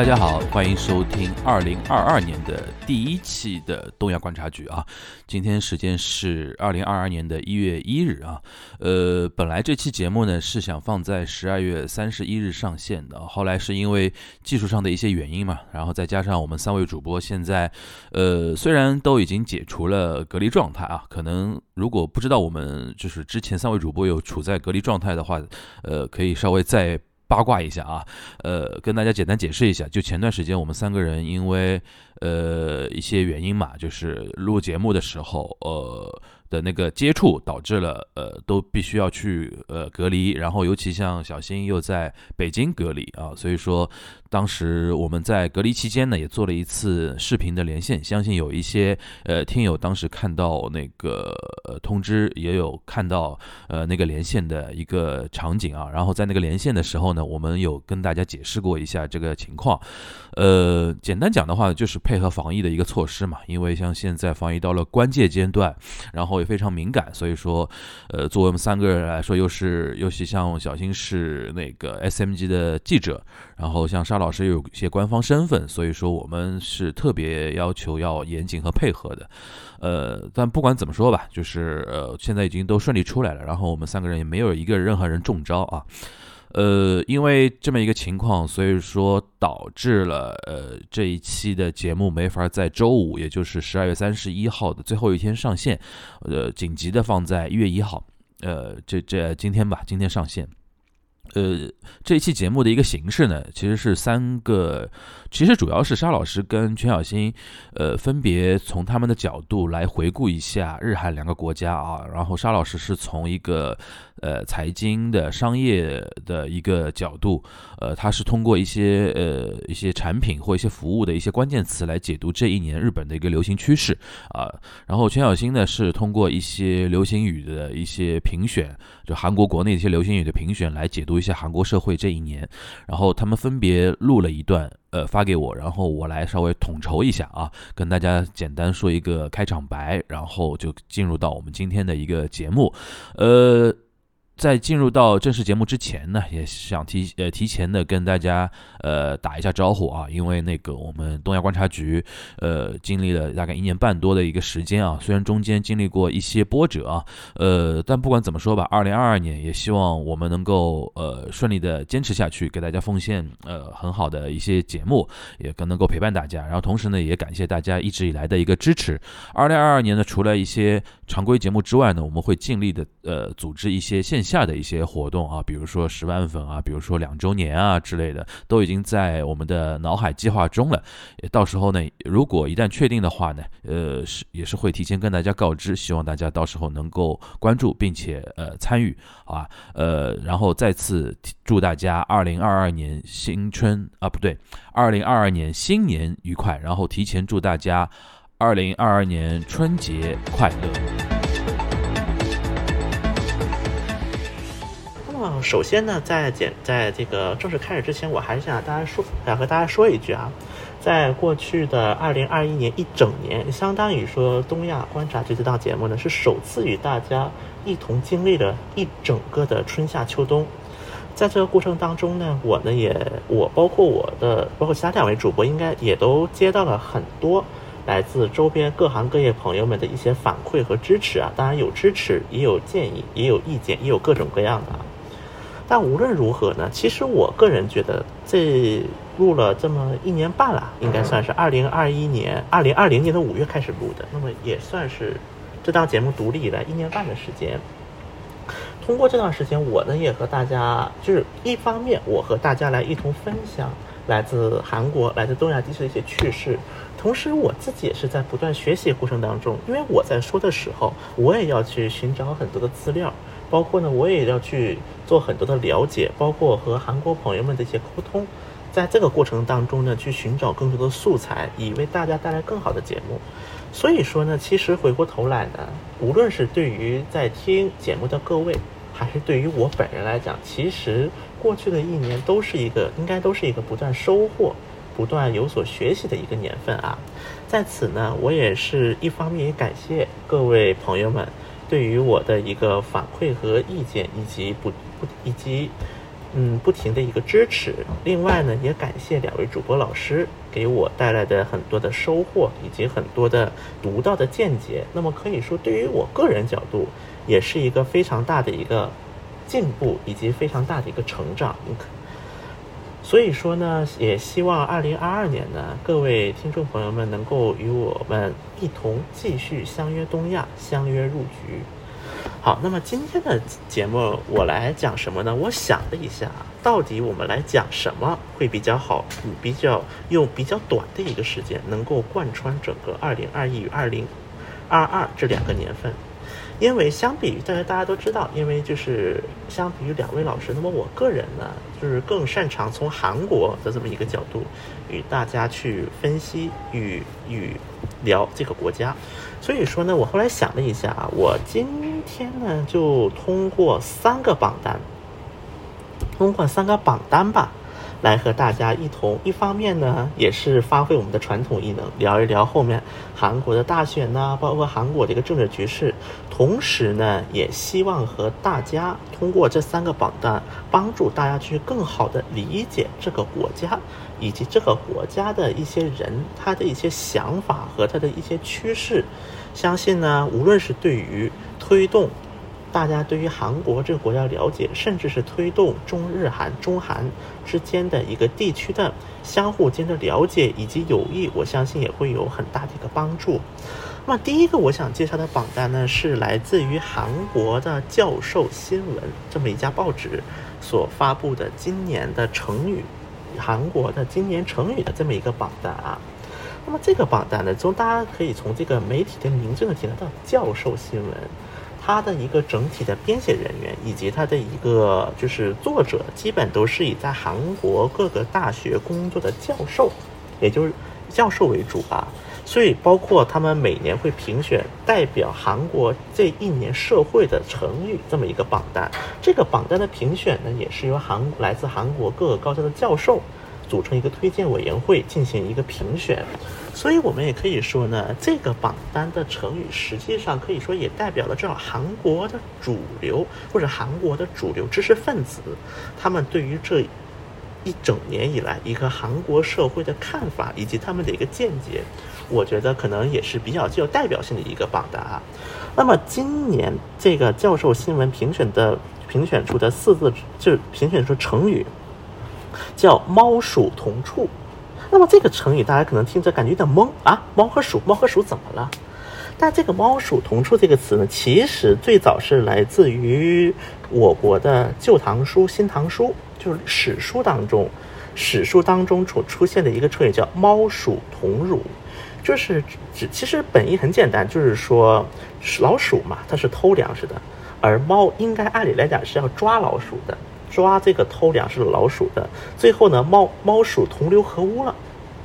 大家好，欢迎收听二零二二年的第一期的东亚观察局啊。今天时间是二零二二年的一月一日啊。呃，本来这期节目呢是想放在十二月三十一日上线的，后来是因为技术上的一些原因嘛，然后再加上我们三位主播现在呃虽然都已经解除了隔离状态啊，可能如果不知道我们就是之前三位主播有处在隔离状态的话，呃，可以稍微再。八卦一下啊，呃，跟大家简单解释一下，就前段时间我们三个人因为呃一些原因嘛，就是录节目的时候，呃。的那个接触导致了，呃，都必须要去呃隔离，然后尤其像小新又在北京隔离啊，所以说当时我们在隔离期间呢，也做了一次视频的连线，相信有一些呃听友当时看到那个通知，也有看到呃那个连线的一个场景啊，然后在那个连线的时候呢，我们有跟大家解释过一下这个情况，呃，简单讲的话就是配合防疫的一个措施嘛，因为像现在防疫到了关键阶段，然后也。非常敏感，所以说，呃，作为我们三个人来说，又是尤其像小新是那个 SMG 的记者，然后像沙老师有一些官方身份，所以说我们是特别要求要严谨和配合的，呃，但不管怎么说吧，就是呃，现在已经都顺利出来了，然后我们三个人也没有一个任何人中招啊。呃，因为这么一个情况，所以说导致了呃这一期的节目没法在周五，也就是十二月三十一号的最后一天上线，呃，紧急的放在一月一号，呃，这这今天吧，今天上线。呃，这一期节目的一个形式呢，其实是三个，其实主要是沙老师跟全小新，呃，分别从他们的角度来回顾一下日韩两个国家啊，然后沙老师是从一个。呃，财经的商业的一个角度，呃，他是通过一些呃一些产品或一些服务的一些关键词来解读这一年日本的一个流行趋势啊。然后全小新呢是通过一些流行语的一些评选，就韩国国内一些流行语的评选来解读一下韩国社会这一年。然后他们分别录了一段，呃，发给我，然后我来稍微统筹一下啊，跟大家简单说一个开场白，然后就进入到我们今天的一个节目，呃。在进入到正式节目之前呢，也想提呃提前的跟大家呃打一下招呼啊，因为那个我们东亚观察局呃经历了大概一年半多的一个时间啊，虽然中间经历过一些波折啊，呃，但不管怎么说吧，二零二二年也希望我们能够呃顺利的坚持下去，给大家奉献呃很好的一些节目，也更能够陪伴大家。然后同时呢，也感谢大家一直以来的一个支持。二零二二年呢，除了一些常规节目之外呢，我们会尽力的呃组织一些线下。的一些活动啊，比如说十万粉啊，比如说两周年啊之类的，都已经在我们的脑海计划中了。到时候呢，如果一旦确定的话呢，呃，是也是会提前跟大家告知，希望大家到时候能够关注并且呃参与，好吧？呃，然后再次祝大家二零二二年新春啊，不对，二零二二年新年愉快，然后提前祝大家二零二二年春节快乐。那么首先呢，在简在这个正式开始之前，我还是想大家说，想和大家说一句啊，在过去的二零二一年一整年，相当于说东亚观察局这档节目呢，是首次与大家一同经历了一整个的春夏秋冬。在这个过程当中呢，我呢也我包括我的包括其他两位主播，应该也都接到了很多来自周边各行各业朋友们的一些反馈和支持啊。当然有支持，也有建议，也有意见，也有各种各样的啊。但无论如何呢，其实我个人觉得，这录了这么一年半了，应该算是二零二一年、二零二零年的五月开始录的，那么也算是这档节目独立以来一年半的时间。通过这段时间，我呢也和大家，就是一方面我和大家来一同分享来自韩国、来自东亚地区的一些趣事，同时我自己也是在不断学习过程当中，因为我在说的时候，我也要去寻找很多的资料。包括呢，我也要去做很多的了解，包括和韩国朋友们的一些沟通，在这个过程当中呢，去寻找更多的素材，以为大家带来更好的节目。所以说呢，其实回过头来呢，无论是对于在听节目的各位，还是对于我本人来讲，其实过去的一年都是一个，应该都是一个不断收获、不断有所学习的一个年份啊。在此呢，我也是一方面也感谢各位朋友们。对于我的一个反馈和意见，以及不不以及嗯，不停的一个支持。另外呢，也感谢两位主播老师给我带来的很多的收获，以及很多的独到的见解。那么可以说，对于我个人角度，也是一个非常大的一个进步，以及非常大的一个成长。所以说呢，也希望二零二二年呢，各位听众朋友们能够与我们一同继续相约东亚，相约入局。好，那么今天的节目我来讲什么呢？我想了一下，到底我们来讲什么会比较好？比较用比较短的一个时间，能够贯穿整个二零二一与二零二二这两个年份。因为相比于大家大家都知道，因为就是相比于两位老师，那么我个人呢，就是更擅长从韩国的这么一个角度与大家去分析与与聊这个国家。所以说呢，我后来想了一下啊，我今天呢就通过三个榜单，通过三个榜单吧。来和大家一同，一方面呢，也是发挥我们的传统艺能，聊一聊后面韩国的大选呐，包括韩国的一个政治局势。同时呢，也希望和大家通过这三个榜单，帮助大家去更好的理解这个国家，以及这个国家的一些人他的一些想法和他的一些趋势。相信呢，无论是对于推动。大家对于韩国这个国家了解，甚至是推动中日韩、中韩之间的一个地区的相互间的了解以及友谊，我相信也会有很大的一个帮助。那么，第一个我想介绍的榜单呢，是来自于韩国的教授新闻这么一家报纸所发布的今年的成语，韩国的今年成语的这么一个榜单啊。那么这个榜单呢，从大家可以从这个媒体的名字呢听得到教授新闻。他的一个整体的编写人员以及他的一个就是作者，基本都是以在韩国各个大学工作的教授，也就是教授为主吧。所以包括他们每年会评选代表韩国这一年社会的成语这么一个榜单。这个榜单的评选呢，也是由韩来自韩国各个高校的教授。组成一个推荐委员会进行一个评选，所以我们也可以说呢，这个榜单的成语实际上可以说也代表了这种韩国的主流或者韩国的主流知识分子，他们对于这一整年以来一个韩国社会的看法以及他们的一个见解，我觉得可能也是比较具有代表性的一个榜单啊。那么今年这个教授新闻评选的评选出的四字就评选出成语。叫猫鼠同处，那么这个成语大家可能听着感觉有点懵啊，猫和鼠，猫和鼠怎么了？但这个猫鼠同处这个词呢，其实最早是来自于我国的《旧唐书》《新唐书》，就是史书当中，史书当中所出现的一个成语叫猫鼠同乳，就是指其实本意很简单，就是说老鼠嘛，它是偷粮食的，而猫应该按理来讲是要抓老鼠的。抓这个偷粮食的老鼠的，最后呢，猫猫鼠同流合污了，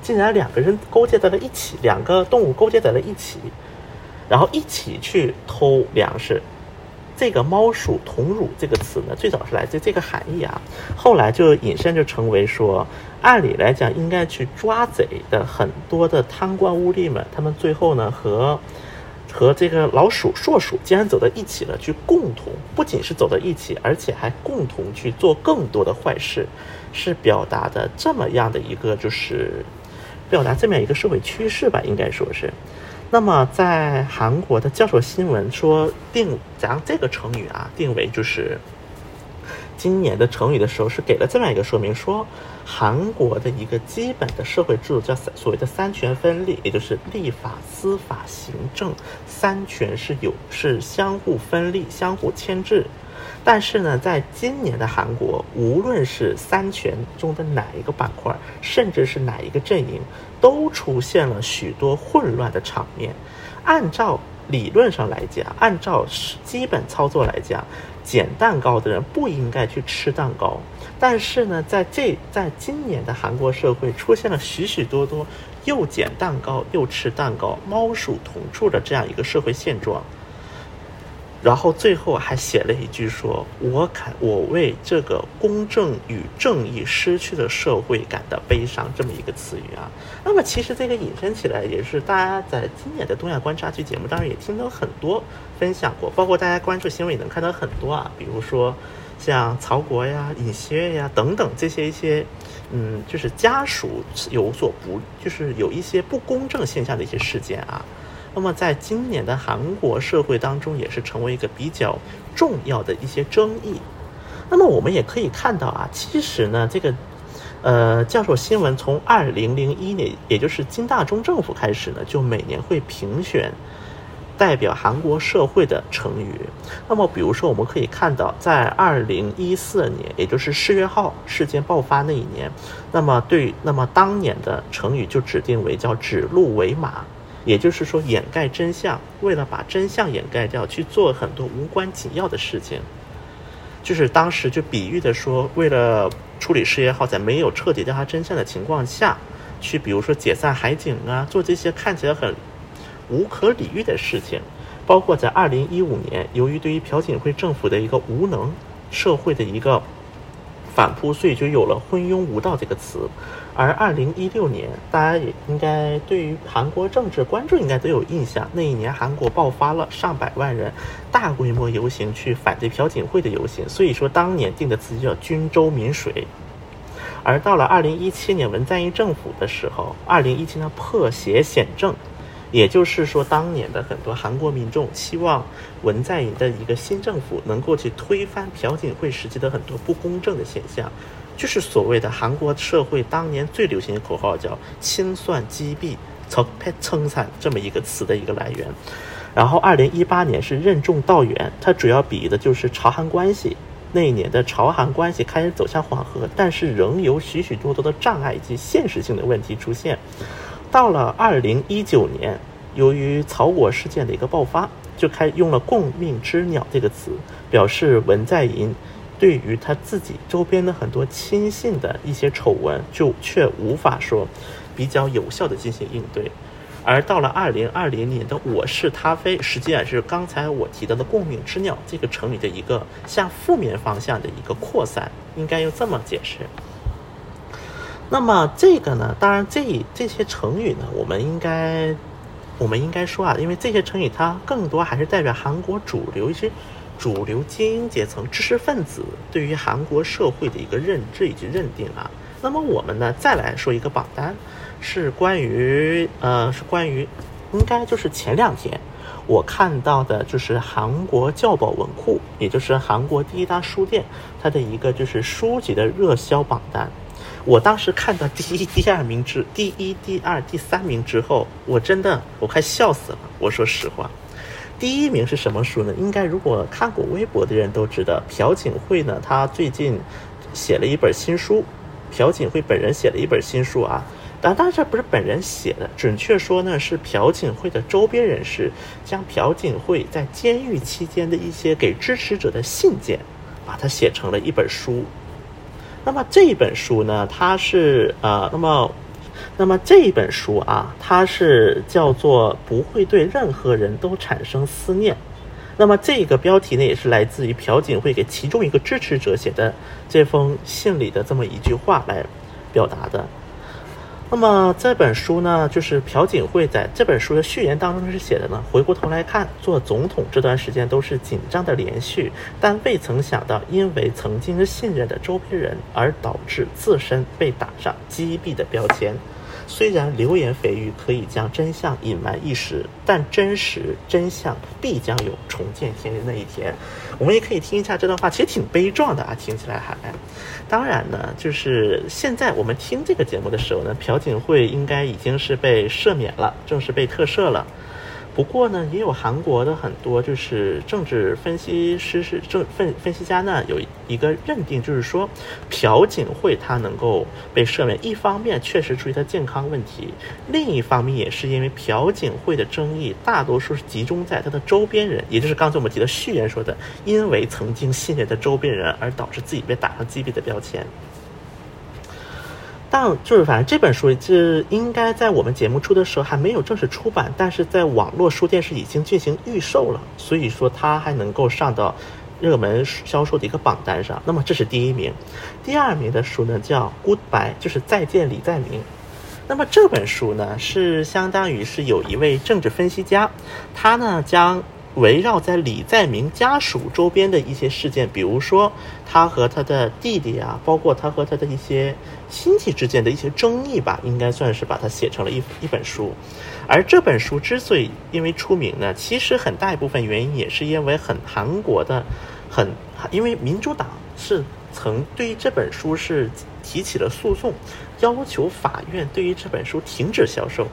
竟然两个人勾结在了一起，两个动物勾结在了一起，然后一起去偷粮食。这个“猫鼠同乳”这个词呢，最早是来自这个含义啊，后来就引申就成为说，按理来讲应该去抓贼的很多的贪官污吏们，他们最后呢和。和这个老鼠、硕鼠竟然走到一起了，去共同不仅是走到一起，而且还共同去做更多的坏事，是表达的这么样的一个，就是表达这么样一个社会趋势吧，应该说是。那么在韩国的教授新闻说定将这个成语啊定为就是今年的成语的时候，是给了这么样一个说明说。韩国的一个基本的社会制度叫所谓的三权分立，也就是立法、司法、行政三权是有是相互分立、相互牵制。但是呢，在今年的韩国，无论是三权中的哪一个板块，甚至是哪一个阵营，都出现了许多混乱的场面。按照理论上来讲，按照基本操作来讲，捡蛋糕的人不应该去吃蛋糕。但是呢，在这在今年的韩国社会出现了许许多多又捡蛋糕又吃蛋糕、猫鼠同处的这样一个社会现状，然后最后还写了一句说：“我感我为这个公正与正义失去的社会感到悲伤。”这么一个词语啊。那么其实这个引申起来，也是大家在今年的东亚观察局节目当中也听到很多分享过，包括大家关注新闻也能看到很多啊，比如说像曹国呀、尹锡悦呀等等这些一些，嗯，就是家属有所不，就是有一些不公正现象的一些事件啊。那么在今年的韩国社会当中，也是成为一个比较重要的一些争议。那么我们也可以看到啊，其实呢，这个呃教授新闻从二零零一年，也就是金大中政府开始呢，就每年会评选代表韩国社会的成语。那么比如说，我们可以看到，在二零一四年，也就是世越号事件爆发那一年，那么对，那么当年的成语就指定为叫指鹿为马。也就是说，掩盖真相，为了把真相掩盖掉，去做很多无关紧要的事情。就是当时就比喻的说，为了处理事业号，在没有彻底调查真相的情况下，去比如说解散海警啊，做这些看起来很无可理喻的事情。包括在二零一五年，由于对于朴槿惠政府的一个无能，社会的一个反扑，所以就有了“昏庸无道”这个词。而二零一六年，大家也应该对于韩国政治关注应该都有印象。那一年，韩国爆发了上百万人大规模游行去反对朴槿惠的游行，所以说当年定的词叫“均州民水”。而到了二零一七年文在寅政府的时候，二零一七年破邪显正，也就是说当年的很多韩国民众希望文在寅的一个新政府能够去推翻朴槿惠时期的很多不公正的现象。就是所谓的韩国社会当年最流行的口号，叫“清算击毙、称패称惨”这么一个词的一个来源。然后，二零一八年是任重道远，它主要比的就是朝韩关系。那一年的朝韩关系开始走向缓和，但是仍有许许多多的障碍以及现实性的问题出现。到了二零一九年，由于曹国事件的一个爆发，就开用了“共命之鸟”这个词，表示文在寅。对于他自己周边的很多亲信的一些丑闻，就却无法说比较有效的进行应对，而到了二零二零年的“我是他非”，实际上是刚才我提到的“共命之鸟”这个成语的一个向负面方向的一个扩散，应该用这么解释。那么这个呢，当然这这些成语呢，我们应该我们应该说啊，因为这些成语它更多还是代表韩国主流一些。主流精英阶层、知识分子对于韩国社会的一个认知以及认定啊，那么我们呢再来说一个榜单，是关于呃是关于，应该就是前两天我看到的，就是韩国教保文库，也就是韩国第一大书店，它的一个就是书籍的热销榜单。我当时看到第一、第二名之第一、第二、第三名之后，我真的我快笑死了。我说实话。第一名是什么书呢？应该如果看过微博的人都知道，朴槿惠呢，她最近写了一本新书。朴槿惠本人写了一本新书啊，但当然这不是本人写的，准确说呢是朴槿惠的周边人士将朴槿惠在监狱期间的一些给支持者的信件，把它写成了一本书。那么这本书呢，它是呃，那么。那么这本书啊，它是叫做“不会对任何人都产生思念”。那么这个标题呢，也是来自于朴槿惠给其中一个支持者写的这封信里的这么一句话来表达的。那么这本书呢，就是朴槿惠在这本书的序言当中是写的呢。回过头来看，做总统这段时间都是紧张的连续，但未曾想到因为曾经信任的周边人而导致自身被打上击毙的标签。虽然流言蜚语可以将真相隐瞒一时，但真实真相必将有重见天日那一天。我们也可以听一下这段话，其实挺悲壮的啊，听起来还。当然呢，就是现在我们听这个节目的时候呢，朴槿惠应该已经是被赦免了，正式被特赦了。不过呢，也有韩国的很多就是政治分析师是政分分析家呢，有一个认定，就是说朴槿惠他能够被赦免，一方面确实出于他健康问题，另一方面也是因为朴槿惠的争议大多数是集中在他的周边人，也就是刚才我们提的序言说的，因为曾经信任的周边人而导致自己被打上击毙的标签。但就是反正这本书这应该在我们节目出的时候还没有正式出版，但是在网络书店是已经进行预售了，所以说它还能够上到热门销售的一个榜单上。那么这是第一名，第二名的书呢叫《Goodbye》，就是再见李在明。那么这本书呢是相当于是有一位政治分析家，他呢将。围绕在李在明家属周边的一些事件，比如说他和他的弟弟啊，包括他和他的一些亲戚之间的一些争议吧，应该算是把它写成了一一本书。而这本书之所以因为出名呢，其实很大一部分原因也是因为很韩国的很，因为民主党是曾对于这本书是提起了诉讼，要求法院对于这本书停止销售。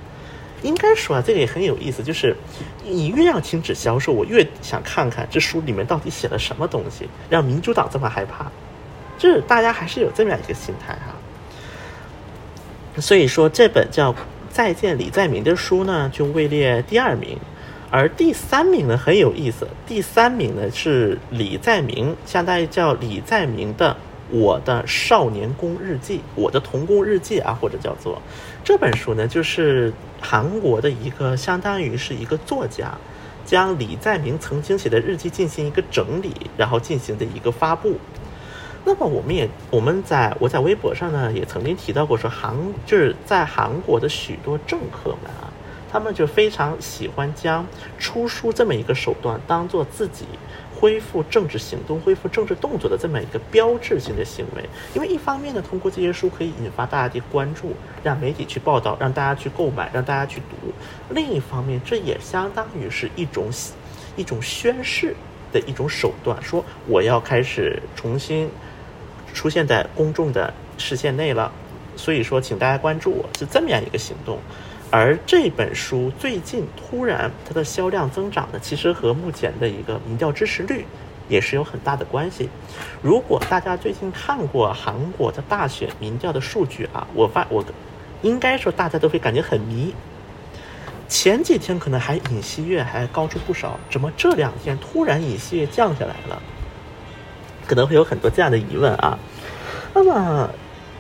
应该说啊，这个也很有意思，就是你越要停止销售，我越想看看这书里面到底写了什么东西，让民主党这么害怕。这大家还是有这么样一个心态哈。所以说，这本叫《再见李在明》的书呢，就位列第二名，而第三名呢很有意思，第三名呢是李在明，相当于叫李在明的。我的少年宫日记，我的童工日记啊，或者叫做这本书呢，就是韩国的一个相当于是一个作家，将李在明曾经写的日记进行一个整理，然后进行的一个发布。那么我们也我们在我在微博上呢也曾经提到过，说韩就是在韩国的许多政客们啊，他们就非常喜欢将出书这么一个手段当做自己。恢复政治行动、恢复政治动作的这么一个标志性的行为，因为一方面呢，通过这些书可以引发大家的关注，让媒体去报道，让大家去购买，让大家去读；另一方面，这也相当于是一种一种宣誓的一种手段，说我要开始重新出现在公众的视线内了。所以说，请大家关注我，是这么样一个行动。而这本书最近突然它的销量增长呢，其实和目前的一个民调支持率也是有很大的关系。如果大家最近看过韩国的大选民调的数据啊，我发我应该说大家都会感觉很迷。前几天可能还尹锡悦还高出不少，怎么这两天突然尹锡悦降下来了？可能会有很多这样的疑问啊。那么。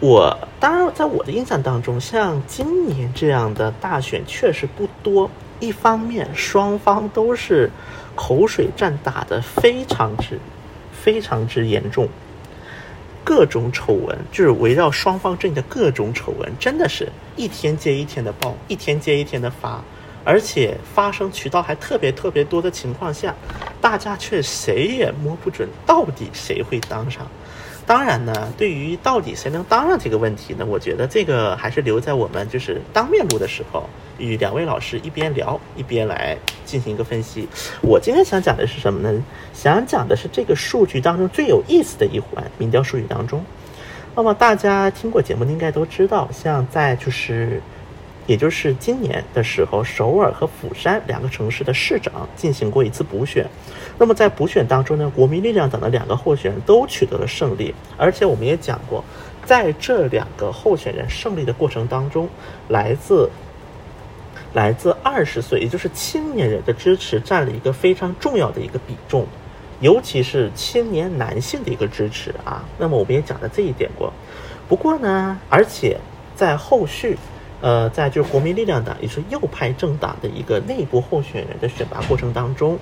我当然，在我的印象当中，像今年这样的大选确实不多。一方面，双方都是口水战打的非常之、非常之严重，各种丑闻就是围绕双方阵营的各种丑闻，真的是一天接一天的爆，一天接一天的发，而且发生渠道还特别特别多的情况下，大家却谁也摸不准到底谁会当上。当然呢，对于到底谁能当上这个问题呢？我觉得这个还是留在我们就是当面录的时候，与两位老师一边聊一边来进行一个分析。我今天想讲的是什么呢？想讲的是这个数据当中最有意思的一环，民调数据当中。那么大家听过节目的应该都知道，像在就是。也就是今年的时候，首尔和釜山两个城市的市长进行过一次补选。那么在补选当中呢，国民力量党的两个候选人都取得了胜利。而且我们也讲过，在这两个候选人胜利的过程当中，来自来自二十岁，也就是青年人的支持占了一个非常重要的一个比重，尤其是青年男性的一个支持啊。那么我们也讲了这一点过。不过呢，而且在后续。呃，在就是国民力量党，也是右派政党的一个内部候选人的选拔过程当中，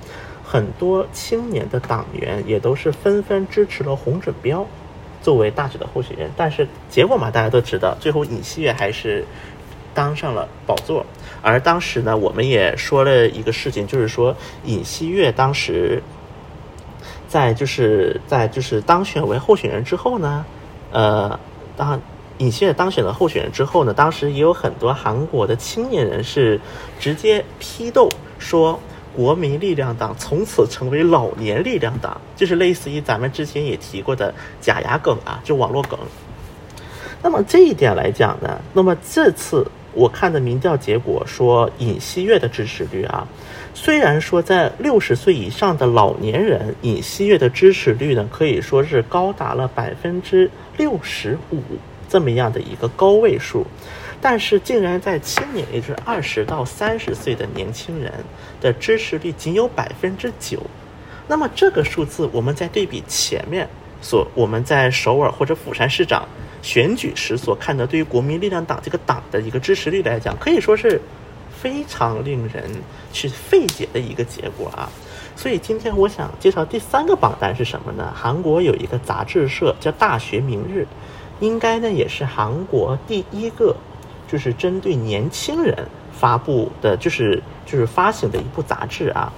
很多青年的党员也都是纷纷支持了洪准标作为大选的候选人。但是结果嘛，大家都知道，最后尹锡悦还是当上了宝座。而当时呢，我们也说了一个事情，就是说尹锡悦当时在就是在就是当选为候选人之后呢，呃，当。尹锡悦当选了候选人之后呢，当时也有很多韩国的青年人是直接批斗说，国民力量党从此成为老年力量党，就是类似于咱们之前也提过的假牙梗啊，就网络梗。那么这一点来讲呢，那么这次我看的民调结果说，尹锡悦的支持率啊，虽然说在六十岁以上的老年人，尹锡悦的支持率呢可以说是高达了百分之六十五。这么样的一个高位数，但是竟然在青年，也就是二十到三十岁的年轻人的支持率仅有百分之九。那么这个数字，我们再对比前面所我们在首尔或者釜山市长选举时所看的，对于国民力量党这个党的一个支持率来讲，可以说是非常令人去费解的一个结果啊。所以今天我想介绍第三个榜单是什么呢？韩国有一个杂志社叫《大学明日》，应该呢也是韩国第一个就是针对年轻人发布的，就是就是发行的一部杂志啊。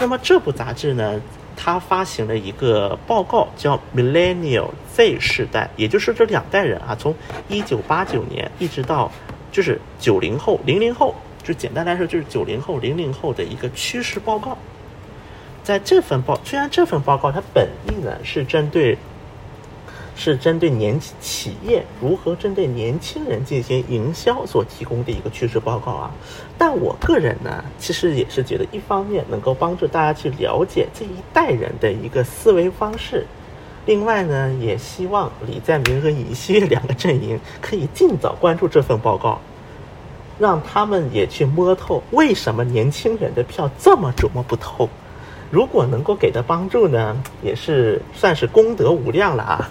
那么这部杂志呢，它发行了一个报告，叫 Millennial Z 世代，也就是这两代人啊，从一九八九年一直到就是九零后、零零后，就简单来说就是九零后、零零后的一个趋势报告。在这份报，虽然这份报告它本意呢是针对，是针对年企业如何针对年轻人进行营销所提供的一个趋势报告啊，但我个人呢，其实也是觉得一方面能够帮助大家去了解这一代人的一个思维方式，另外呢，也希望李在明和尹锡悦两个阵营可以尽早关注这份报告，让他们也去摸透为什么年轻人的票这么琢磨不透。如果能够给的帮助呢，也是算是功德无量了啊。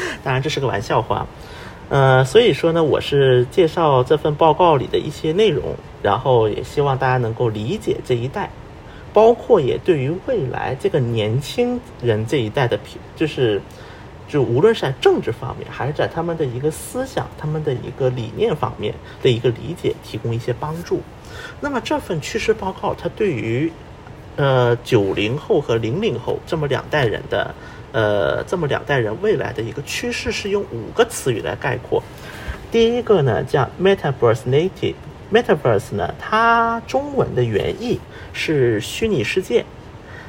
当然这是个玩笑话，呃，所以说呢，我是介绍这份报告里的一些内容，然后也希望大家能够理解这一代，包括也对于未来这个年轻人这一代的品，就是就无论是在政治方面，还是在他们的一个思想、他们的一个理念方面的一个理解，提供一些帮助。那么这份趋势报告，它对于呃，九零后和零零后这么两代人的，呃，这么两代人未来的一个趋势是用五个词语来概括。第一个呢叫 Metaverse Native，Metaverse 呢，它中文的原意是虚拟世界，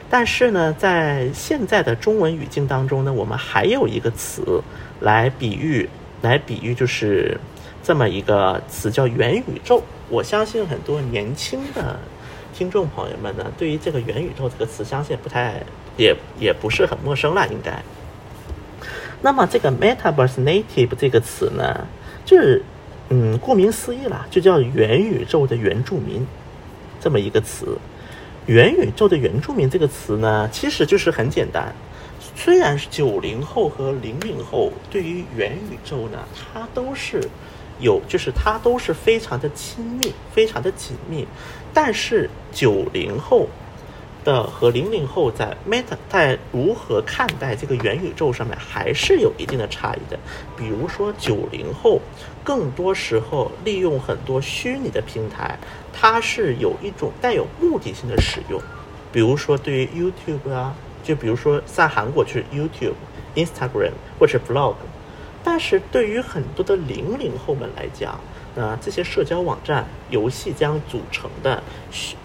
但是呢，在现在的中文语境当中呢，我们还有一个词来比喻，来比喻就是这么一个词叫元宇宙。我相信很多年轻的。听众朋友们呢，对于这个元宇宙这个词，相信不太也也不是很陌生了，应该。那么这个 Metaverse Native 这个词呢，就是嗯，顾名思义啦，就叫元宇宙的原住民这么一个词。元宇宙的原住民这个词呢，其实就是很简单。虽然是九零后和零零后对于元宇宙呢，它都是有，就是它都是非常的亲密，非常的紧密。但是九零后的和零零后在 Meta 在如何看待这个元宇宙上面还是有一定的差异的。比如说九零后更多时候利用很多虚拟的平台，它是有一种带有目的性的使用。比如说对于 YouTube 啊，就比如说在韩国就是 YouTube、Instagram 或者 Blog。但是对于很多的零零后们来讲，那这些社交网站、游戏将组成的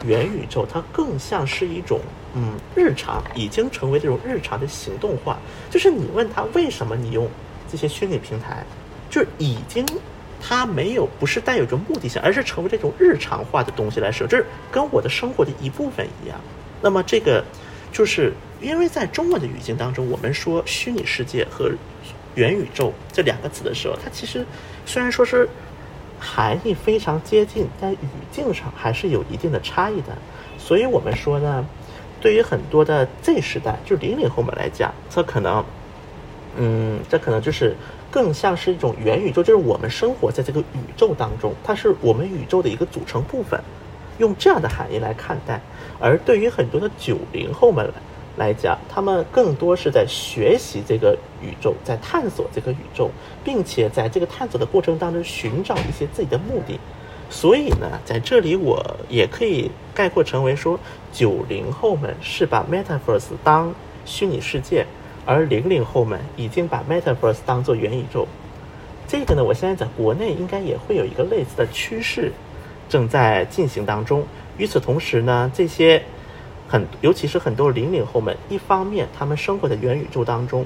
元宇宙，它更像是一种嗯日常，已经成为这种日常的行动化。就是你问他为什么你用这些虚拟平台，就已经它没有不是带有着目的性，而是成为这种日常化的东西来使用，就是跟我的生活的一部分一样。那么这个就是因为在中文的语境当中，我们说虚拟世界和元宇宙这两个词的时候，它其实虽然说是。含义非常接近，但语境上还是有一定的差异的。所以我们说呢，对于很多的 Z 时代，就是零零后们来讲，这可能，嗯，这可能就是更像是一种元宇宙，就是我们生活在这个宇宙当中，它是我们宇宙的一个组成部分，用这样的含义来看待。而对于很多的九零后们来来，讲，他们更多是在学习这个宇宙，在探索这个宇宙，并且在这个探索的过程当中寻找一些自己的目的。所以呢，在这里我也可以概括成为说，九零后们是把 Metaverse 当虚拟世界，而零零后们已经把 Metaverse 当做元宇宙。这个呢，我现在在国内应该也会有一个类似的趋势正在进行当中。与此同时呢，这些。很，尤其是很多零零后们，一方面他们生活在元宇宙当中，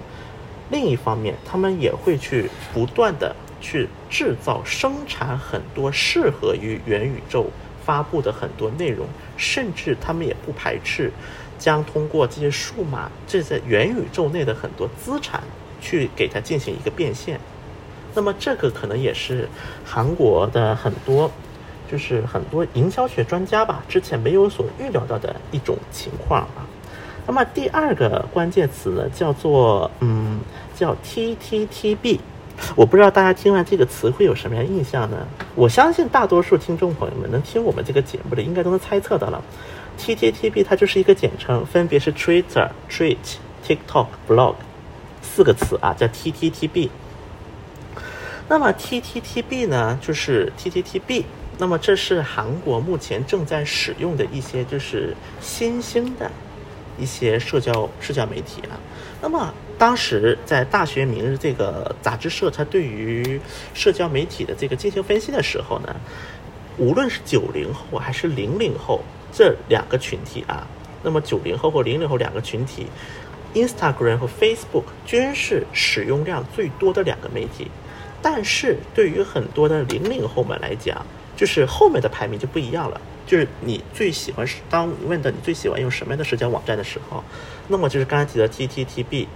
另一方面他们也会去不断的去制造、生产很多适合于元宇宙发布的很多内容，甚至他们也不排斥将通过这些数码这在元宇宙内的很多资产去给它进行一个变现。那么这个可能也是韩国的很多。就是很多营销学专家吧，之前没有所预料到的一种情况啊。那么第二个关键词呢，叫做嗯，叫 TTTB。我不知道大家听完这个词会有什么样印象呢？我相信大多数听众朋友们能听我们这个节目的，应该都能猜测到了。TTTB 它就是一个简称，分别是 Twitter、Twitch、TikTok、Blog 四个词啊，叫 TTTB。那么 TTTB 呢，就是 TTTB。那么这是韩国目前正在使用的一些就是新兴的一些社交社交媒体啊。那么当时在大学明日这个杂志社，它对于社交媒体的这个进行分析的时候呢，无论是九零后还是零零后这两个群体啊，那么九零后或零零后两个群体，Instagram 和 Facebook 均是使用量最多的两个媒体。但是对于很多的零零后们来讲，就是后面的排名就不一样了。就是你最喜欢，当问的你最喜欢用什么样的社交网站的时候，那么就是刚才提的 TTTB。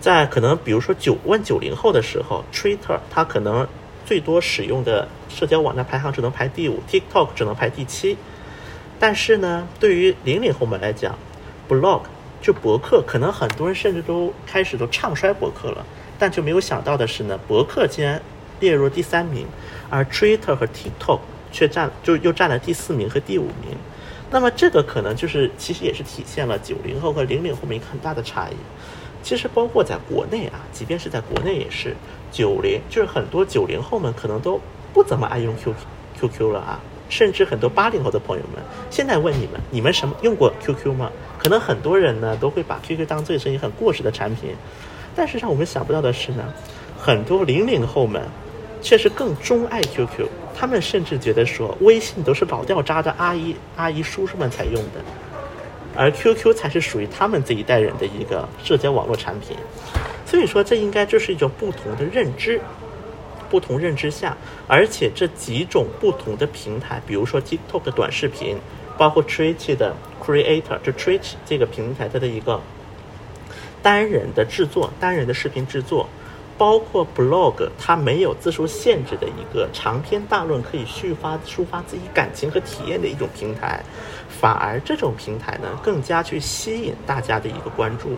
在可能比如说九问九零后的时候，Twitter 它可能最多使用的社交网站排行只能排第五，TikTok 只能排第七。但是呢，对于零零后们来讲，Blog 就博客，可能很多人甚至都开始都唱衰博客了。但就没有想到的是呢，博客竟然列入第三名，而 Twitter 和 TikTok 却占就又占了第四名和第五名。那么这个可能就是其实也是体现了九零后和零零后们一个很大的差异。其实包括在国内啊，即便是在国内也是九零，就是很多九零后们可能都不怎么爱用 Q QQ 了啊，甚至很多八零后的朋友们现在问你们，你们什么用过 QQ 吗？可能很多人呢都会把 QQ 当做是一个很过时的产品。但是让我们想不到的是呢，很多零零后们却是更钟爱 QQ，他们甚至觉得说微信都是老掉渣的阿姨、阿姨叔叔们才用的，而 QQ 才是属于他们这一代人的一个社交网络产品。所以说，这应该就是一种不同的认知，不同认知下，而且这几种不同的平台，比如说 TikTok 短视频，包括 Twitch 的 Creator，就 Twitch 这个平台它的一个。单人的制作，单人的视频制作，包括 blog，它没有字数限制的一个长篇大论，可以抒发抒发自己感情和体验的一种平台，反而这种平台呢，更加去吸引大家的一个关注，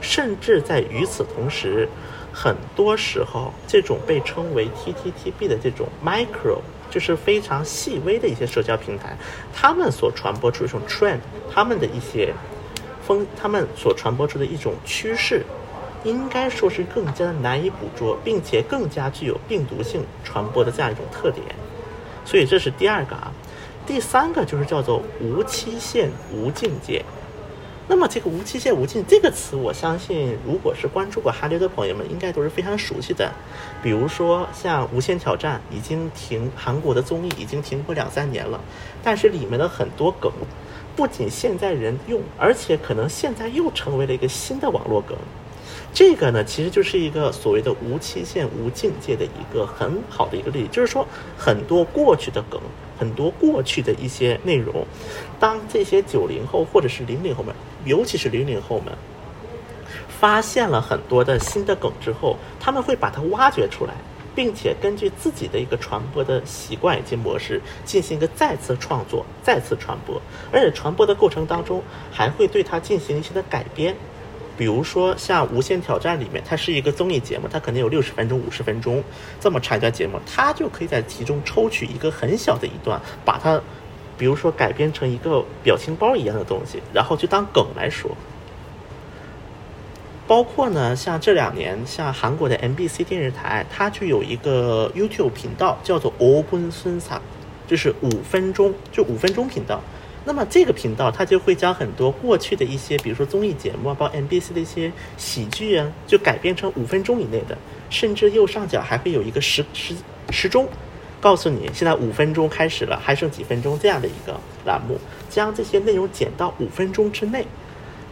甚至在与此同时，很多时候这种被称为 TTTB 的这种 micro，就是非常细微的一些社交平台，他们所传播出一种 trend，他们的一些。风他们所传播出的一种趋势，应该说是更加难以捕捉，并且更加具有病毒性传播的这样一种特点。所以这是第二个啊，第三个就是叫做无期限、无境界。那么这个无期限、无境这个词，我相信如果是关注过韩流的朋友们，应该都是非常熟悉的。比如说像《无限挑战》已经停，韩国的综艺已经停播两三年了，但是里面的很多梗。不仅现在人用，而且可能现在又成为了一个新的网络梗。这个呢，其实就是一个所谓的无期限、无境界的一个很好的一个例子。就是说，很多过去的梗，很多过去的一些内容，当这些九零后或者是零零后们，尤其是零零后们，发现了很多的新的梗之后，他们会把它挖掘出来。并且根据自己的一个传播的习惯以及模式进行一个再次创作、再次传播，而且传播的过程当中还会对它进行一些的改编。比如说像《无限挑战》里面，它是一个综艺节目，它肯定有六十分钟、五十分钟这么长一段节目，它就可以在其中抽取一个很小的一段，把它，比如说改编成一个表情包一样的东西，然后就当梗来说。包括呢，像这两年，像韩国的 MBC 电视台，它就有一个 YouTube 频道，叫做 Open suns，就是五分钟，就五分钟频道。那么这个频道，它就会将很多过去的一些，比如说综艺节目啊，包括 NBC 的一些喜剧啊，就改编成五分钟以内的，甚至右上角还会有一个时时时钟，告诉你现在五分钟开始了，还剩几分钟这样的一个栏目，将这些内容剪到五分钟之内。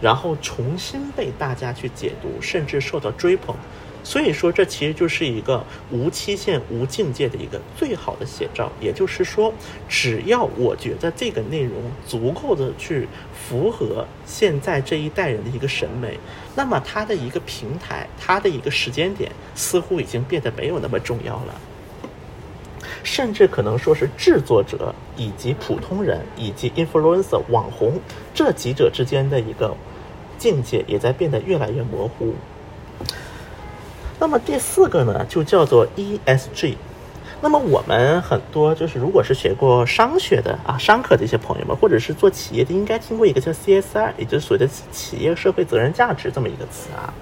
然后重新被大家去解读，甚至受到追捧，所以说这其实就是一个无期限、无境界的一个最好的写照。也就是说，只要我觉得这个内容足够的去符合现在这一代人的一个审美，那么它的一个平台、它的一个时间点，似乎已经变得没有那么重要了。甚至可能说是制作者以及普通人以及 influencer 网红这几者之间的一个境界也在变得越来越模糊。那么第四个呢，就叫做 ESG。那么我们很多就是如果是学过商学的啊商科的一些朋友们，或者是做企业的，应该听过一个叫 CSR，也就是所谓的企业社会责任价值这么一个词啊。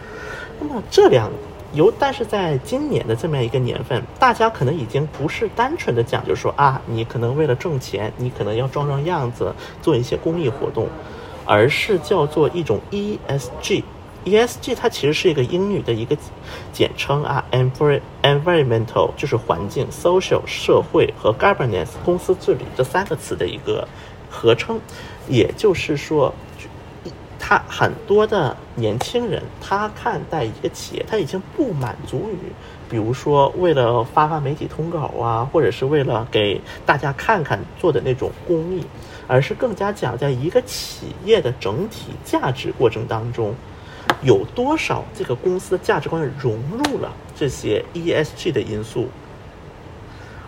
那么这两由，但是在今年的这么样一个年份，大家可能已经不是单纯的讲，就是说啊，你可能为了挣钱，你可能要装装样子，做一些公益活动，而是叫做一种 ESG。ESG 它其实是一个英语的一个简称啊，environmental 就是环境，social 社会和 governance 公司治理这三个词的一个合称。也就是说，他很多的年轻人，他看待一个企业，他已经不满足于，比如说为了发发媒体通稿啊，或者是为了给大家看看做的那种公益，而是更加讲在一个企业的整体价值过程当中。有多少这个公司的价值观融入了这些 ESG 的因素，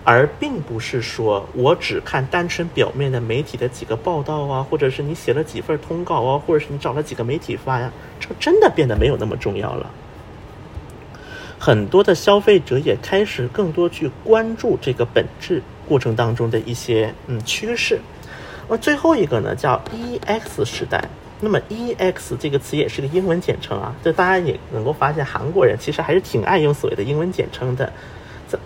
而并不是说我只看单纯表面的媒体的几个报道啊，或者是你写了几份通稿啊，或者是你找了几个媒体发呀，这真的变得没有那么重要了。很多的消费者也开始更多去关注这个本质过程当中的一些嗯趋势。那最后一个呢，叫 EX 时代。那么 E X 这个词也是个英文简称啊，这大家也能够发现，韩国人其实还是挺爱用所谓的英文简称的。这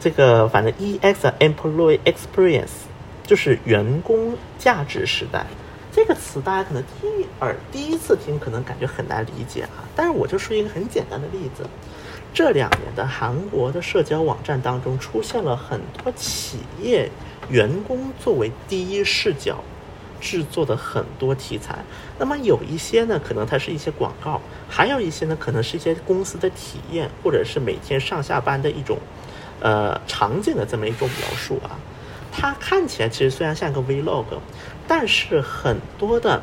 这个反正 E X Employee Experience 就是员工价值时代这个词，大家可能第一耳第一次听可能感觉很难理解啊。但是我就说一个很简单的例子，这两年的韩国的社交网站当中出现了很多企业员工作为第一视角。制作的很多题材，那么有一些呢，可能它是一些广告，还有一些呢，可能是一些公司的体验，或者是每天上下班的一种，呃，场景的这么一种描述啊。它看起来其实虽然像个 vlog，但是很多的，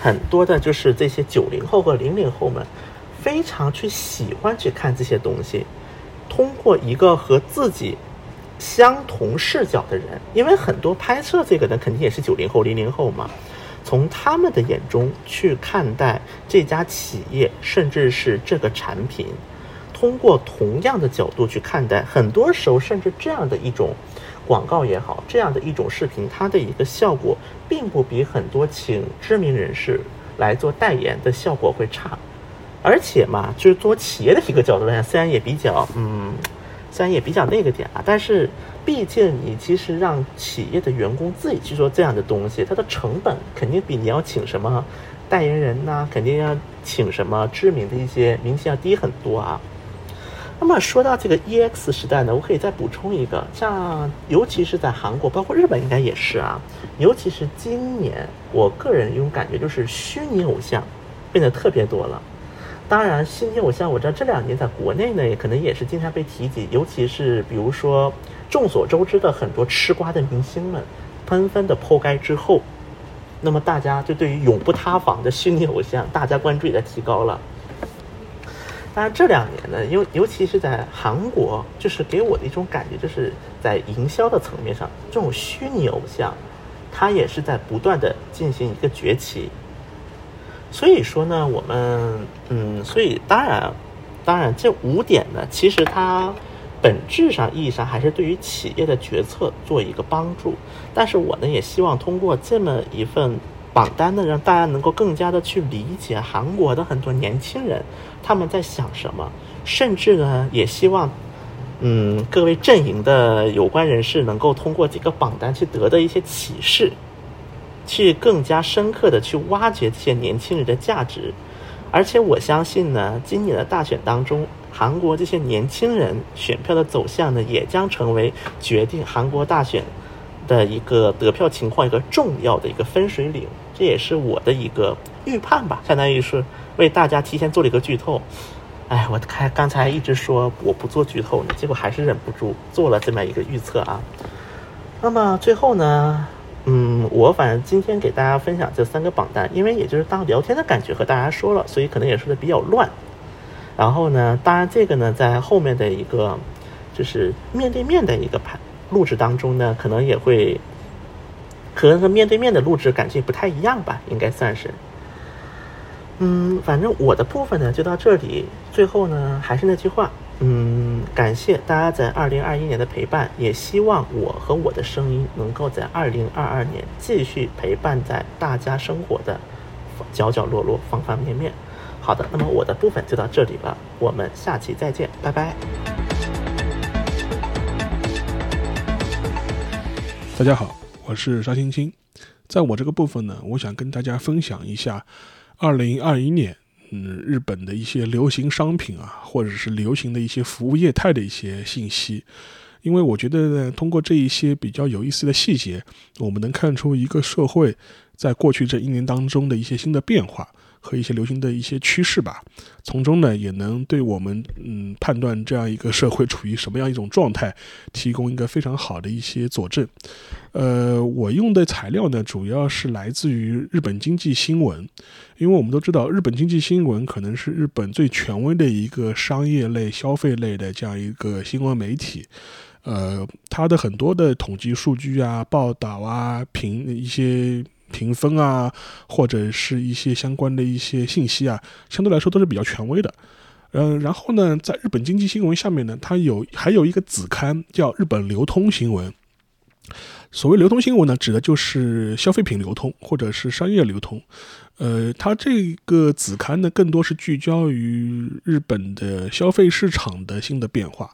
很多的就是这些九零后和零零后们，非常去喜欢去看这些东西，通过一个和自己。相同视角的人，因为很多拍摄这个的肯定也是九零后、零零后嘛，从他们的眼中去看待这家企业，甚至是这个产品，通过同样的角度去看待，很多时候甚至这样的一种广告也好，这样的一种视频，它的一个效果并不比很多请知名人士来做代言的效果会差，而且嘛，就是做企业的一个角度来讲，虽然也比较嗯。虽然也比较那个点啊，但是毕竟你其实让企业的员工自己去做这样的东西，它的成本肯定比你要请什么代言人呐，肯定要请什么知名的一些明星要低很多啊。那么说到这个 EX 时代呢，我可以再补充一个，像尤其是在韩国，包括日本应该也是啊，尤其是今年，我个人一种感觉就是虚拟偶像变得特别多了。当然，虚拟偶像我知道这两年在国内呢，也可能也是经常被提及，尤其是比如说众所周知的很多吃瓜的明星们，纷纷的破开之后，那么大家就对于永不塌房的虚拟偶像，大家关注也在提高了。当然这两年呢，尤尤其是在韩国，就是给我的一种感觉，就是在营销的层面上，这种虚拟偶像，它也是在不断的进行一个崛起。所以说呢，我们嗯，所以当然，当然这五点呢，其实它本质上意义上还是对于企业的决策做一个帮助。但是我呢，也希望通过这么一份榜单呢，让大家能够更加的去理解韩国的很多年轻人他们在想什么，甚至呢，也希望嗯各位阵营的有关人士能够通过这个榜单去得的一些启示。去更加深刻的去挖掘这些年轻人的价值，而且我相信呢，今年的大选当中，韩国这些年轻人选票的走向呢，也将成为决定韩国大选的一个得票情况一个重要的一个分水岭。这也是我的一个预判吧，相当于是为大家提前做了一个剧透。哎，我开刚才一直说我不做剧透呢，结果还是忍不住做了这么一个预测啊。那么最后呢？嗯，我反正今天给大家分享这三个榜单，因为也就是当聊天的感觉和大家说了，所以可能也说的比较乱。然后呢，当然这个呢，在后面的一个就是面对面的一个拍录制当中呢，可能也会，可能和面对面的录制感觉不太一样吧，应该算是。嗯，反正我的部分呢就到这里。最后呢，还是那句话，嗯，感谢大家在二零二一年的陪伴，也希望我和我的声音能够在二零二二年继续陪伴在大家生活的角角落落、方方面面。好的，那么我的部分就到这里了，我们下期再见，拜拜。大家好，我是沙青青，在我这个部分呢，我想跟大家分享一下。二零二一年，嗯，日本的一些流行商品啊，或者是流行的一些服务业态的一些信息，因为我觉得呢，通过这一些比较有意思的细节，我们能看出一个社会在过去这一年当中的一些新的变化。和一些流行的一些趋势吧，从中呢也能对我们嗯判断这样一个社会处于什么样一种状态，提供一个非常好的一些佐证。呃，我用的材料呢主要是来自于日本经济新闻，因为我们都知道日本经济新闻可能是日本最权威的一个商业类、消费类的这样一个新闻媒体。呃，它的很多的统计数据啊、报道啊、评一些。评分啊，或者是一些相关的一些信息啊，相对来说都是比较权威的。嗯，然后呢，在日本经济新闻下面呢，它有还有一个子刊叫日本流通新闻。所谓流通新闻呢，指的就是消费品流通或者是商业流通。呃，它这个子刊呢，更多是聚焦于日本的消费市场的新的变化。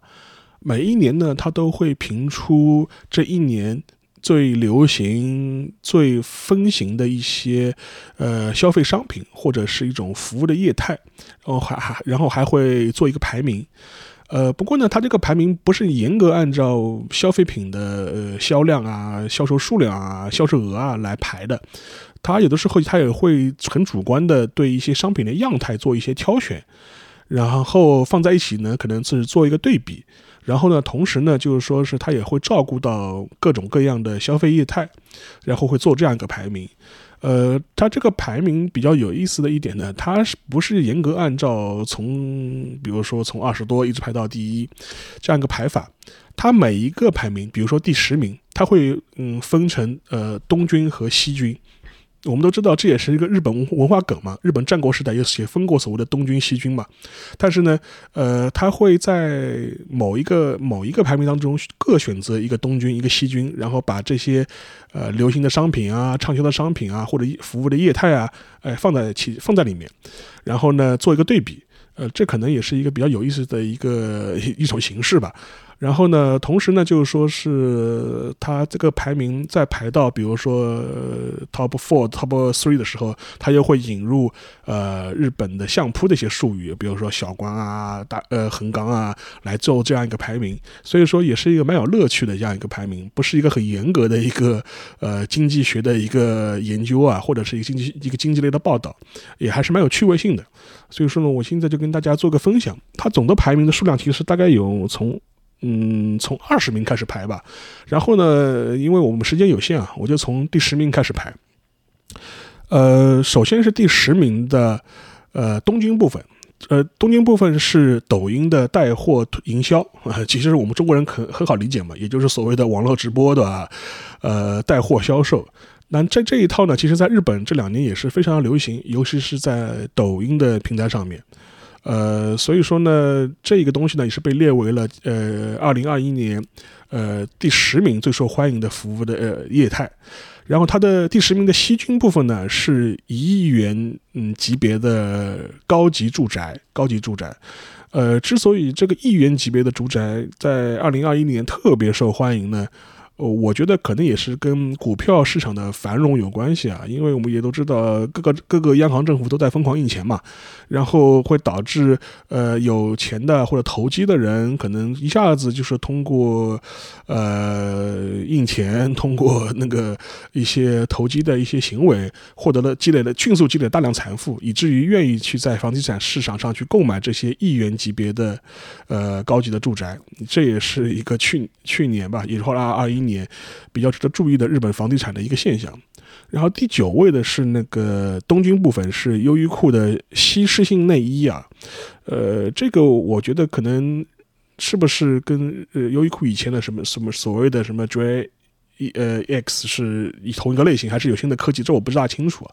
每一年呢，它都会评出这一年。最流行、最风行的一些呃消费商品或者是一种服务的业态，然后还还然后还会做一个排名，呃，不过呢，它这个排名不是严格按照消费品的呃销量啊、销售数量啊、销售额啊来排的，它有的时候它也会很主观的对一些商品的样态做一些挑选，然后放在一起呢，可能是做一个对比。然后呢，同时呢，就是说是他也会照顾到各种各样的消费业态，然后会做这样一个排名。呃，它这个排名比较有意思的一点呢，它是不是严格按照从，比如说从二十多一直排到第一这样一个排法？它每一个排名，比如说第十名，它会嗯分成呃东军和西军。我们都知道，这也是一个日本文化梗嘛。日本战国时代也写分过所谓的东军、西军嘛。但是呢，呃，他会在某一个某一个排名当中各选择一个东军、一个西军，然后把这些呃流行的商品啊、畅销的商品啊或者服务的业态啊，哎放在其放在里面，然后呢做一个对比。呃，这可能也是一个比较有意思的一个 一种形式吧。然后呢，同时呢，就是说是它这个排名在排到，比如说 top four、top three 的时候，它又会引入呃日本的相扑的一些术语，比如说小关啊、大呃横纲啊，来做这样一个排名。所以说，也是一个蛮有乐趣的这样一个排名，不是一个很严格的一个呃经济学的一个研究啊，或者是一个经济一个经济类的报道，也还是蛮有趣味性的。所以说呢，我现在就跟大家做个分享，它总的排名的数量其实大概有从。嗯，从二十名开始排吧。然后呢，因为我们时间有限啊，我就从第十名开始排。呃，首先是第十名的呃东京部分。呃，东京部分是抖音的带货营销啊，其实我们中国人很很好理解嘛，也就是所谓的网络直播的呃带货销售。那这这一套呢，其实在日本这两年也是非常流行，尤其是在抖音的平台上面。呃，所以说呢，这个东西呢也是被列为了呃二零二一年呃第十名最受欢迎的服务的呃业态。然后它的第十名的西军部分呢是一亿元嗯级别的高级住宅，高级住宅。呃，之所以这个亿元级别的住宅在二零二一年特别受欢迎呢？呃，我觉得可能也是跟股票市场的繁荣有关系啊，因为我们也都知道各个各个央行政府都在疯狂印钱嘛，然后会导致呃有钱的或者投机的人可能一下子就是通过呃印钱，通过那个一些投机的一些行为，获得了积累了迅速积累大量财富，以至于愿意去在房地产市场上去购买这些亿元级别的呃高级的住宅，这也是一个去去年吧，也是二二一。年比较值得注意的日本房地产的一个现象，然后第九位的是那个东京部分是优衣库的吸湿性内衣啊，呃，这个我觉得可能是不是跟优衣库以前的什么什么所谓的什么 J 一呃 X 是同一个类型，还是有新的科技？这我不是大清楚。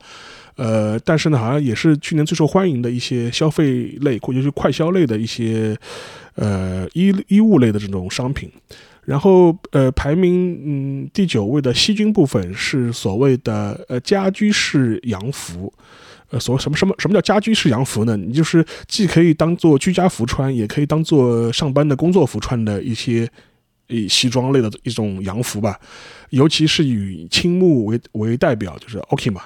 呃，但是呢，好像也是去年最受欢迎的一些消费类，或者是快消类的一些呃衣衣物类的这种商品。然后呃，排名嗯第九位的细菌部分是所谓的呃家居式洋服。呃，所什么什么什么叫家居式洋服呢？你就是既可以当做居家服穿，也可以当做上班的工作服穿的一些以西装类的一种洋服吧。尤其是以青木为为代表，就是 OK 嘛。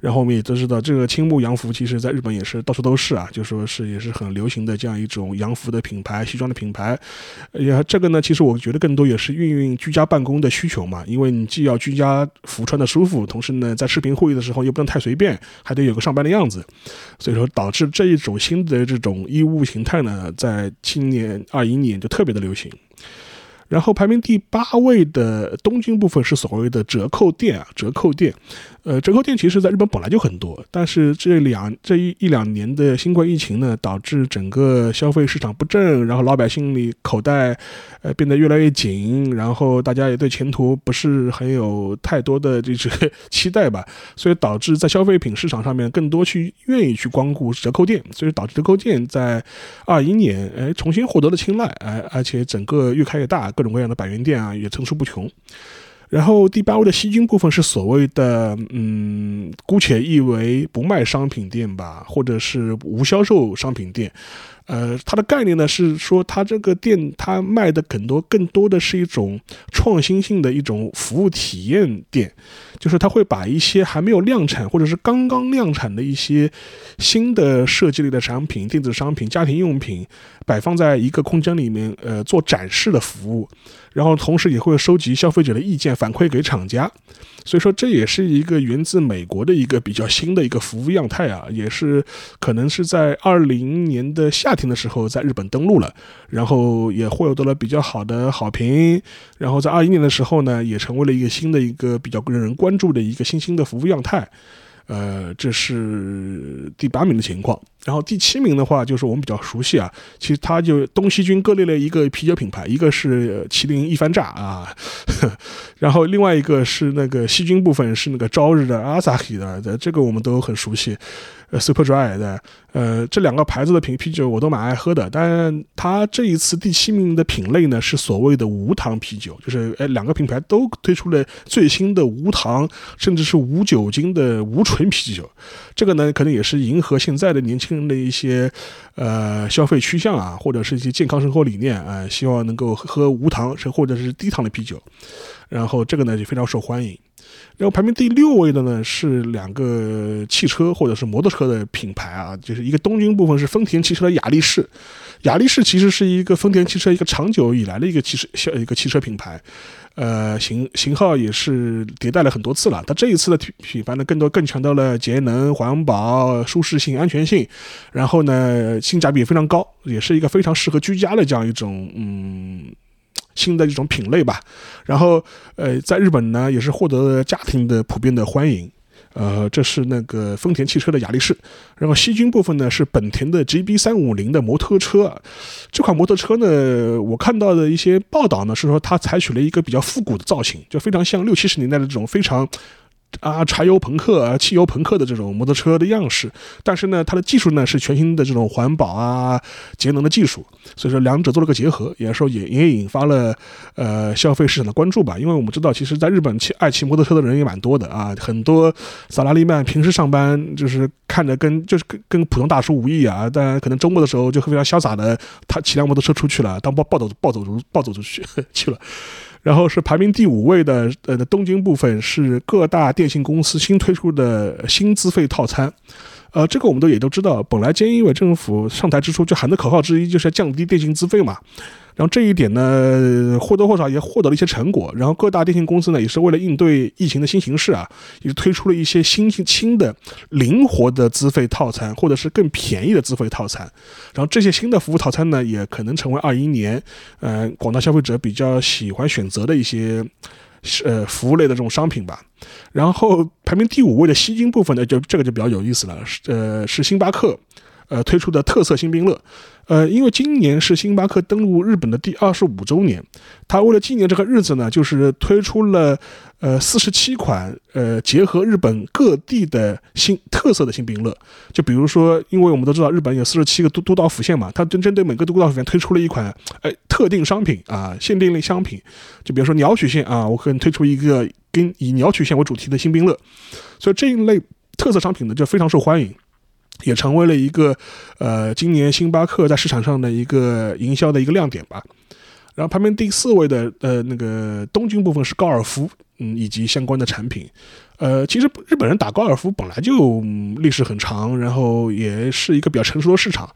然后我们也都知道，这个青木洋服其实在日本也是到处都是啊，就说是也是很流行的这样一种洋服的品牌、西装的品牌。也这个呢，其实我觉得更多也是运用居家办公的需求嘛，因为你既要居家服穿的舒服，同时呢，在视频会议的时候又不能太随便，还得有个上班的样子。所以说，导致这一种新的这种衣物形态呢，在今年二一年就特别的流行。然后排名第八位的东京部分是所谓的折扣店啊，折扣店。呃，折扣店其实在日本本来就很多，但是这两这一一两年的新冠疫情呢，导致整个消费市场不振，然后老百姓里口袋呃变得越来越紧，然后大家也对前途不是很有太多的这个 期待吧，所以导致在消费品市场上面更多去愿意去光顾折扣店，所以导致折扣店在二一年哎重新获得了青睐，哎而且整个越开越大，各种各样的百元店啊也层出不穷。然后第八位的吸金部分是所谓的，嗯，姑且译为不卖商品店吧，或者是无销售商品店。呃，它的概念呢是说，它这个店它卖的更多，更多的是一种创新性的一种服务体验店，就是它会把一些还没有量产或者是刚刚量产的一些新的设计类的产品、电子商品、家庭用品摆放在一个空间里面，呃，做展示的服务，然后同时也会收集消费者的意见反馈给厂家。所以说，这也是一个源自美国的一个比较新的一个服务样态啊，也是可能是在二零年的夏天的时候在日本登陆了，然后也获得了比较好的好评，然后在二一年的时候呢，也成为了一个新的一个比较让人关注的一个新兴的服务样态。呃，这是第八名的情况。然后第七名的话，就是我们比较熟悉啊，其实它就东西军各列了一个啤酒品牌，一个是麒麟一番炸啊，然后另外一个是那个西军部分是那个朝日的阿萨希的，这个我们都很熟悉。呃，Super Dry 的，呃，这两个牌子的啤啤酒我都蛮爱喝的，但它这一次第七名的品类呢是所谓的无糖啤酒，就是哎，两个品牌都推出了最新的无糖甚至是无酒精的无醇啤酒，这个呢可能也是迎合现在的年轻人的一些呃消费趋向啊，或者是一些健康生活理念啊，希望能够喝无糖是或者是低糖的啤酒，然后这个呢就非常受欢迎。然后排名第六位的呢是两个汽车或者是摩托车的品牌啊，就是一个东京部分是丰田汽车的雅力士，雅力士其实是一个丰田汽车一个长久以来的一个汽车一个汽车品牌，呃型型号也是迭代了很多次了，它这一次的品牌呢更多更强调了节能环保、舒适性、安全性，然后呢性价比也非常高，也是一个非常适合居家的这样一种嗯。新的一种品类吧，然后呃，在日本呢也是获得了家庭的普遍的欢迎，呃，这是那个丰田汽车的雅力士，然后西军部分呢是本田的 GB 三五零的摩托车，这款摩托车呢，我看到的一些报道呢是说它采取了一个比较复古的造型，就非常像六七十年代的这种非常。啊，柴油朋克啊，汽油朋克的这种摩托车的样式，但是呢，它的技术呢是全新的这种环保啊、节能的技术，所以说两者做了个结合，也说也也引发了呃消费市场的关注吧。因为我们知道，其实在日本骑爱骑摩托车的人也蛮多的啊，很多萨拉利曼平时上班就是看着跟就是跟跟普通大叔无异啊，但可能周末的时候就非常潇洒的他骑辆摩托车出去了，当暴暴走暴走暴走出去 去了。然后是排名第五位的，呃，东京部分是各大电信公司新推出的新资费套餐，呃，这个我们都也都知道，本来菅义伟政府上台之初就喊的口号之一就是要降低电信资费嘛。然后这一点呢，或多或少也获得了一些成果。然后各大电信公司呢，也是为了应对疫情的新形势啊，也推出了一些新新的、灵活的资费套餐，或者是更便宜的资费套餐。然后这些新的服务套餐呢，也可能成为二一年，呃，广大消费者比较喜欢选择的一些，呃，服务类的这种商品吧。然后排名第五位的吸金部分呢，就这个就比较有意思了，是呃，是星巴克。呃推出的特色新兵乐。呃，因为今年是星巴克登陆日本的第二十五周年，它为了纪念这个日子呢，就是推出了呃四十七款呃结合日本各地的新特色的新兵乐。就比如说，因为我们都知道日本有四十七个都都道府县嘛，它针针对每个都道府县推出了一款呃特定商品啊限定类商品。就比如说鸟取县啊，我可能推出一个跟以鸟取县为主题的新兵乐，所以这一类特色商品呢就非常受欢迎。也成为了一个，呃，今年星巴克在市场上的一个营销的一个亮点吧。然后排名第四位的，呃，那个东京部分是高尔夫，嗯，以及相关的产品。呃，其实日本人打高尔夫本来就历史很长，然后也是一个比较成熟的市场。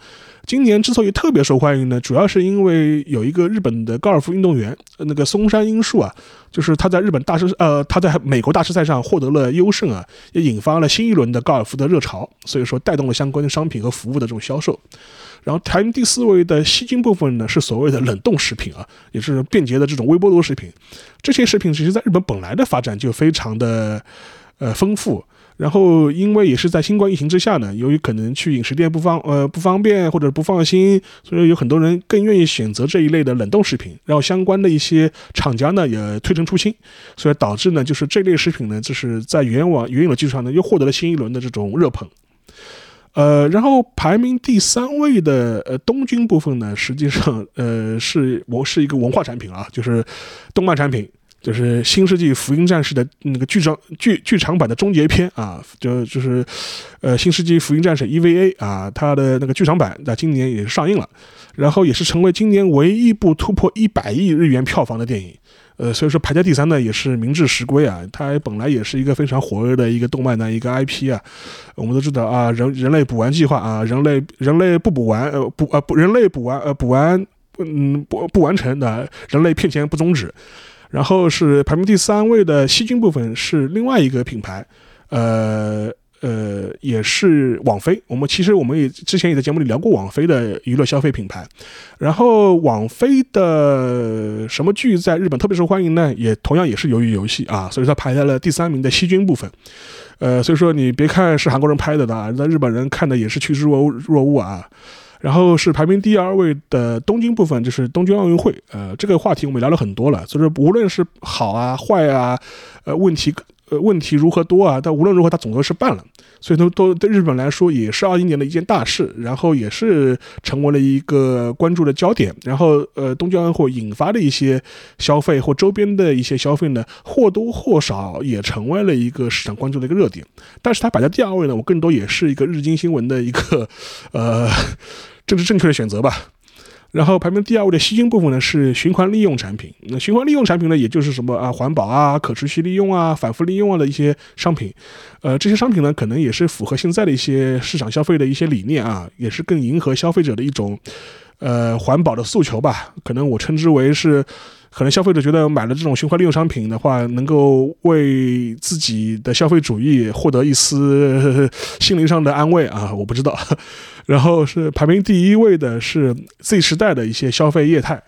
今年之所以特别受欢迎呢，主要是因为有一个日本的高尔夫运动员，那个松山英树啊，就是他在日本大师，呃，他在美国大师赛上获得了优胜啊，也引发了新一轮的高尔夫的热潮，所以说带动了相关的商品和服务的这种销售。然后排名第四位的吸金部分呢，是所谓的冷冻食品啊，也是便捷的这种微波炉食品。这些食品其实在日本本来的发展就非常的呃丰富。然后，因为也是在新冠疫情之下呢，由于可能去饮食店不方呃不方便或者不放心，所以有很多人更愿意选择这一类的冷冻食品。然后相关的一些厂家呢也推陈出新，所以导致呢就是这类食品呢就是在原网原有的基础上呢又获得了新一轮的这种热捧。呃，然后排名第三位的呃东军部分呢，实际上呃是我是一个文化产品啊，就是动漫产品。就是《新世纪福音战士》的那个剧场剧剧场版的终结篇啊，就就是，呃，《新世纪福音战士》EVA 啊，它的那个剧场版在今年也上映了，然后也是成为今年唯一一部突破一百亿日元票房的电影，呃，所以说排在第三呢也是名至实归啊。它本来也是一个非常火热的一个动漫的一个 IP 啊，我们都知道啊，人人类补完计划啊，人类人类不补完呃补呃不人类补完呃补完嗯不不完成的，人类骗钱不终止。然后是排名第三位的西京部分是另外一个品牌，呃呃也是网飞。我们其实我们也之前也在节目里聊过网飞的娱乐消费品牌。然后网飞的什么剧在日本特别受欢迎呢？也同样也是由于游戏啊，所以它排在了第三名的西军部分。呃，所以说你别看是韩国人拍的的，那日本人看的也是趋之若若鹜啊。然后是排名第二位的东京部分，就是东京奥运会。呃，这个话题我们聊了很多了，所以说无论是好啊、坏啊，呃，问题呃问题如何多啊，但无论如何它总归是办了，所以都都对日本来说也是二一年的一件大事，然后也是成为了一个关注的焦点。然后呃，东京奥运会引发的一些消费或周边的一些消费呢，或多或少也成为了一个市场关注的一个热点。但是它摆在第二位呢，我更多也是一个日经新闻的一个呃。政治正确的选择吧。然后排名第二位的吸金部分呢是循环利用产品。那循环利用产品呢，也就是什么啊环保啊、可持续利用啊、反复利用啊的一些商品。呃，这些商品呢，可能也是符合现在的一些市场消费的一些理念啊，也是更迎合消费者的一种呃环保的诉求吧。可能我称之为是。可能消费者觉得买了这种循环利用商品的话，能够为自己的消费主义获得一丝心灵上的安慰啊，我不知道。然后是排名第一位的是 Z 时代的一些消费业态。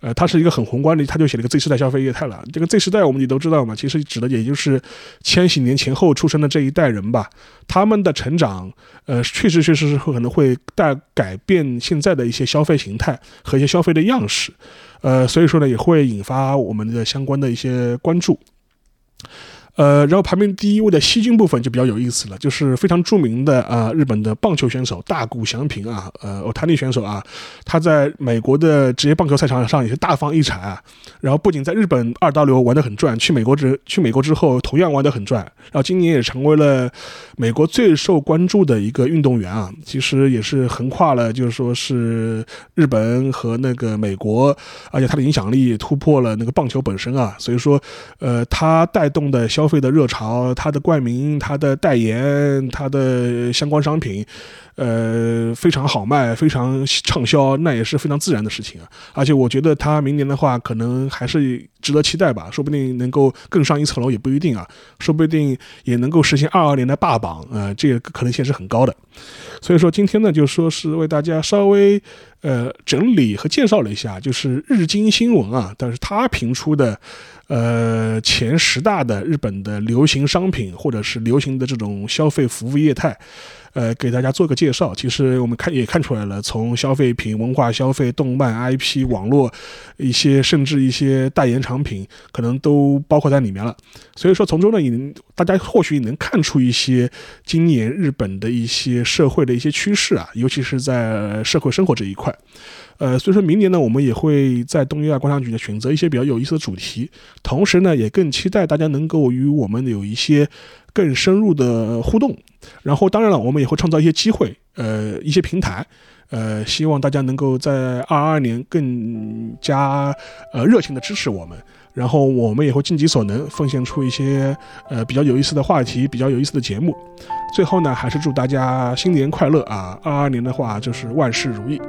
呃，它是一个很宏观的，他就写了一个 Z 时代消费业态了。这个 Z 时代我们也都知道嘛，其实指的也就是千禧年前后出生的这一代人吧。他们的成长，呃，确实确实是可能会带改变现在的一些消费形态和一些消费的样式。呃，所以说呢，也会引发我们的相关的一些关注。呃，然后排名第一位的西京部分就比较有意思了，就是非常著名的啊，日本的棒球选手大谷翔平啊，呃，欧塔尼选手啊，他在美国的职业棒球赛场上也是大放异彩啊。然后不仅在日本二刀流玩得很赚，去美国之去美国之后同样玩得很赚。然后今年也成为了美国最受关注的一个运动员啊，其实也是横跨了，就是说是日本和那个美国，而且他的影响力突破了那个棒球本身啊。所以说，呃，他带动的消费的热潮，它的冠名、它的代言、它的相关商品，呃，非常好卖，非常畅销，那也是非常自然的事情啊。而且我觉得它明年的话，可能还是值得期待吧，说不定能够更上一层楼也不一定啊，说不定也能够实现二二年的霸榜呃，这个可能性是很高的。所以说今天呢，就说是为大家稍微呃，整理和介绍了一下，就是日经新闻啊，但是它评出的，呃，前十大的日本的流行商品或者是流行的这种消费服务业态。呃，给大家做个介绍。其实我们看也看出来了，从消费品、文化消费、动漫 IP、网络一些，甚至一些代言产品，可能都包括在里面了。所以说，从中呢，也大家或许也能看出一些今年日本的一些社会的一些趋势啊，尤其是在社会生活这一块。呃，所以说明年呢，我们也会在东亚观察局呢选择一些比较有意思的主题，同时呢，也更期待大家能够与我们有一些更深入的互动。然后，当然了，我们也会创造一些机会，呃，一些平台，呃，希望大家能够在二二年更加呃热情的支持我们。然后，我们也会尽己所能，奉献出一些呃比较有意思的话题，比较有意思的节目。最后呢，还是祝大家新年快乐啊！二二年的话，就是万事如意。